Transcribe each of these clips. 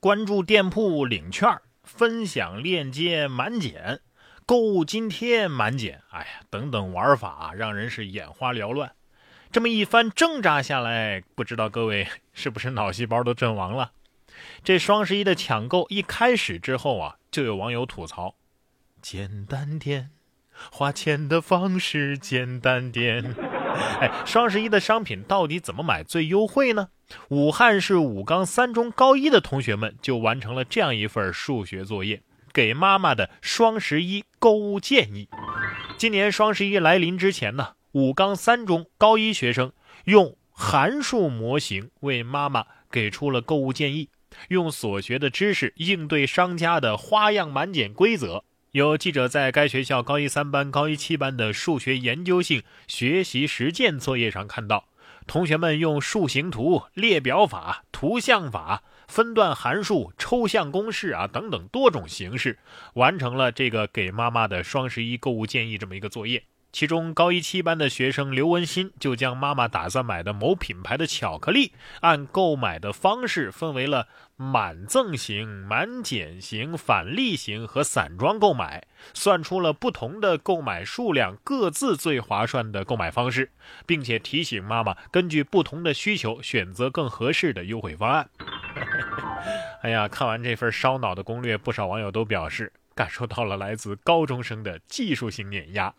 关注店铺领券、分享链接满减、购物津贴满减，哎呀，等等玩法让人是眼花缭乱。这么一番挣扎下来，不知道各位是不是脑细胞都阵亡了？这双十一的抢购一开始之后啊，就有网友吐槽：“简单点，花钱的方式简单点。” 哎，双十一的商品到底怎么买最优惠呢？武汉市武冈三中高一的同学们就完成了这样一份数学作业，给妈妈的双十一购物建议。今年双十一来临之前呢，武冈三中高一学生用函数模型为妈妈给出了购物建议。用所学的知识应对商家的花样满减规则。有记者在该学校高一三班、高一七班的数学研究性学习实践作业上看到，同学们用树形图、列表法、图像法、分段函数、抽象公式啊等等多种形式，完成了这个给妈妈的双十一购物建议这么一个作业。其中，高一七班的学生刘文新就将妈妈打算买的某品牌的巧克力，按购买的方式分为了满赠型、满减型、返利型和散装购买，算出了不同的购买数量各自最划算的购买方式，并且提醒妈妈根据不同的需求选择更合适的优惠方案。哎呀，看完这份烧脑的攻略，不少网友都表示。感受到了来自高中生的技术性碾压。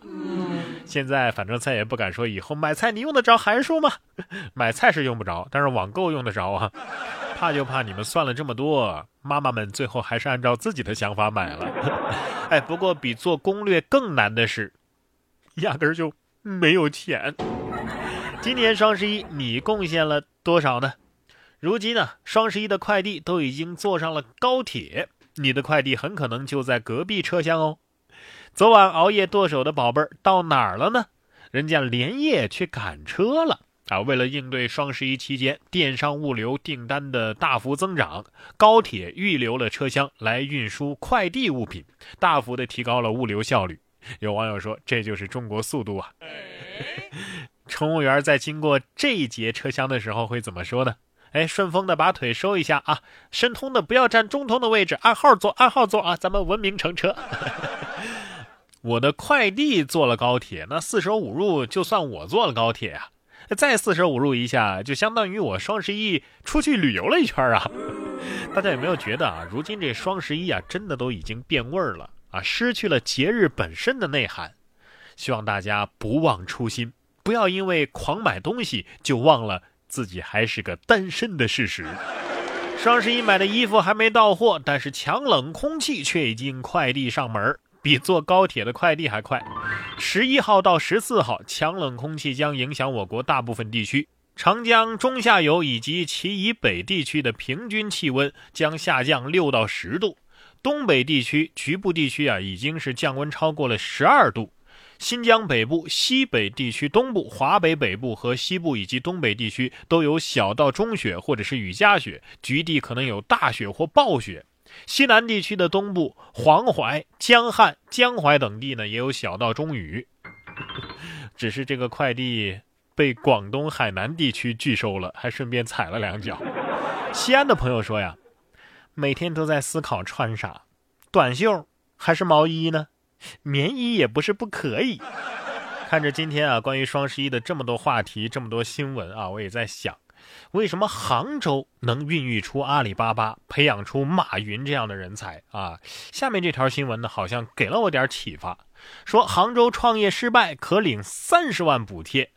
现在反正再也不敢说以后买菜你用得着函数吗？买菜是用不着，但是网购用得着啊。怕就怕你们算了这么多，妈妈们最后还是按照自己的想法买了。哎，不过比做攻略更难的是，压根儿就没有钱。今年双十一你贡献了多少呢？如今呢，双十一的快递都已经坐上了高铁。你的快递很可能就在隔壁车厢哦。昨晚熬夜剁手的宝贝儿到哪儿了呢？人家连夜去赶车了啊！为了应对双十一期间电商物流订单的大幅增长，高铁预留了车厢来运输快递物品，大幅的提高了物流效率。有网友说：“这就是中国速度啊！” 乘务员在经过这一节车厢的时候会怎么说呢？哎，顺风的把腿收一下啊！申通的不要占中通的位置，按号坐，按号坐啊！咱们文明乘车。我的快递坐了高铁，那四舍五入就算我坐了高铁啊！再四舍五入一下，就相当于我双十一出去旅游了一圈啊！大家有没有觉得啊？如今这双十一啊，真的都已经变味儿了啊，失去了节日本身的内涵。希望大家不忘初心，不要因为狂买东西就忘了。自己还是个单身的事实。双十一买的衣服还没到货，但是强冷空气却已经快递上门，比坐高铁的快递还快。十一号到十四号，强冷空气将影响我国大部分地区，长江中下游以及其以北地区的平均气温将下降六到十度，东北地区局部地区啊已经是降温超过了十二度。新疆北部、西北地区东部、华北北部和西部以及东北地区都有小到中雪或者是雨夹雪，局地可能有大雪或暴雪。西南地区的东部、黄淮、江汉、江淮等地呢，也有小到中雨。只是这个快递被广东海南地区拒收了，还顺便踩了两脚。西安的朋友说呀，每天都在思考穿啥，短袖还是毛衣呢？棉衣也不是不可以。看着今天啊，关于双十一的这么多话题，这么多新闻啊，我也在想，为什么杭州能孕育出阿里巴巴，培养出马云这样的人才啊？下面这条新闻呢，好像给了我点启发，说杭州创业失败可领三十万补贴。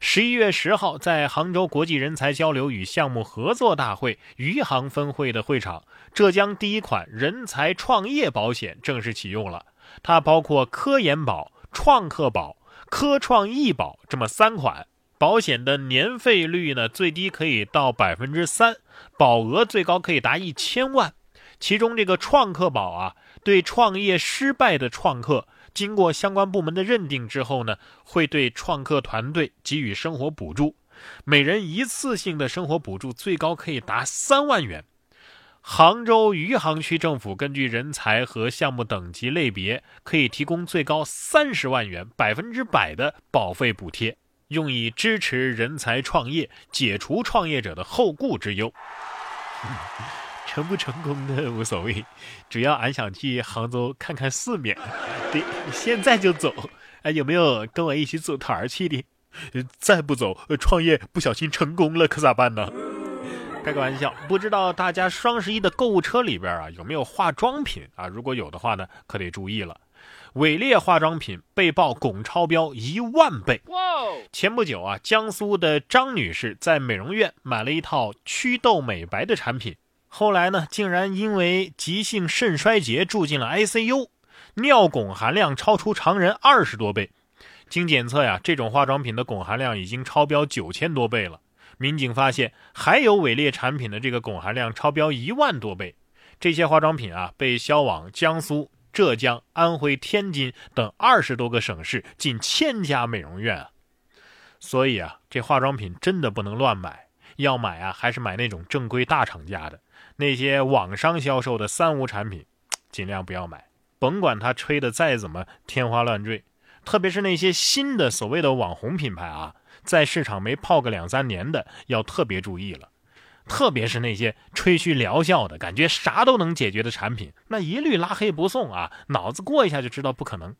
十一月十号，在杭州国际人才交流与项目合作大会余杭分会的会场，浙江第一款人才创业保险正式启用了。它包括科研保、创客保、科创易保这么三款保险的年费率呢，最低可以到百分之三，保额最高可以达一千万。其中这个创客保啊，对创业失败的创客，经过相关部门的认定之后呢，会对创客团队给予生活补助，每人一次性的生活补助最高可以达三万元。杭州余杭区政府根据人才和项目等级类别，可以提供最高三十万元百分之百的保费补贴，用以支持人才创业，解除创业者的后顾之忧。成不成功的无所谓，主要俺想去杭州看看世面。对，现在就走。哎，有没有跟我一起组团去的？再不走，创业不小心成功了可咋办呢？开个玩笑，不知道大家双十一的购物车里边啊有没有化妆品啊？如果有的话呢，可得注意了。伪劣化妆品被曝汞超标一万倍。前不久啊，江苏的张女士在美容院买了一套祛痘美白的产品，后来呢，竟然因为急性肾衰竭住进了 ICU，尿汞含量超出常人二十多倍。经检测呀，这种化妆品的汞含量已经超标九千多倍了。民警发现，还有伪劣产品的这个汞含量超标一万多倍。这些化妆品啊，被销往江苏、浙江、安徽、天津等二十多个省市近千家美容院。所以啊，这化妆品真的不能乱买，要买啊，还是买那种正规大厂家的。那些网商销售的三无产品，尽量不要买，甭管它吹的再怎么天花乱坠。特别是那些新的所谓的网红品牌啊。在市场没泡个两三年的，要特别注意了。特别是那些吹嘘疗效的感觉啥都能解决的产品，那一律拉黑不送啊！脑子过一下就知道不可能。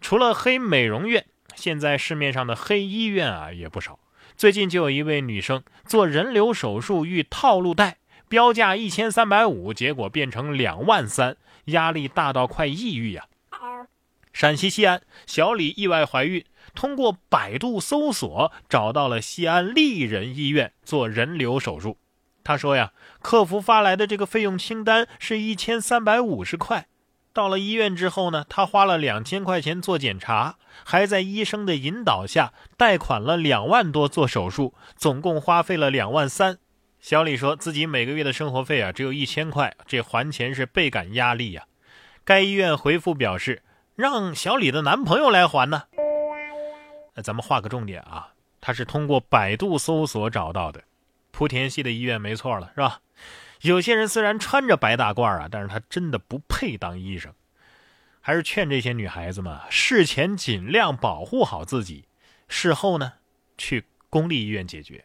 除了黑美容院，现在市面上的黑医院啊也不少。最近就有一位女生做人流手术遇套路贷，标价一千三百五，结果变成两万三，压力大到快抑郁呀。陕西西安小李意外怀孕。通过百度搜索找到了西安丽人医院做人流手术。他说呀，客服发来的这个费用清单是一千三百五十块。到了医院之后呢，他花了两千块钱做检查，还在医生的引导下贷款了两万多做手术，总共花费了两万三。小李说自己每个月的生活费啊只有一千块，这还钱是倍感压力呀。该医院回复表示，让小李的男朋友来还呢。咱们画个重点啊，他是通过百度搜索找到的，莆田系的医院没错了，是吧？有些人虽然穿着白大褂啊，但是他真的不配当医生。还是劝这些女孩子们，事前尽量保护好自己，事后呢，去公立医院解决。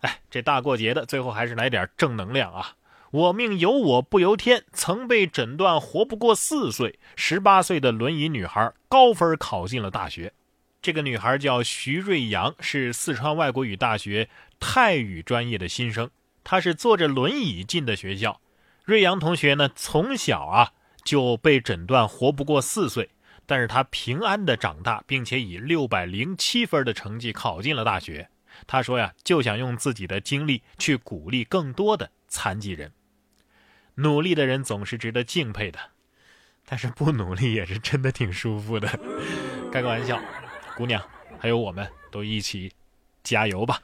哎，这大过节的，最后还是来点正能量啊！我命由我不由天，曾被诊断活不过四岁，十八岁的轮椅女孩高分考进了大学。这个女孩叫徐瑞阳，是四川外国语大学泰语专业的新生。她是坐着轮椅进的学校。瑞阳同学呢，从小啊就被诊断活不过四岁，但是她平安的长大，并且以六百零七分的成绩考进了大学。她说呀，就想用自己的经历去鼓励更多的残疾人。努力的人总是值得敬佩的，但是不努力也是真的挺舒服的。开个玩笑。姑娘，还有我们都一起加油吧！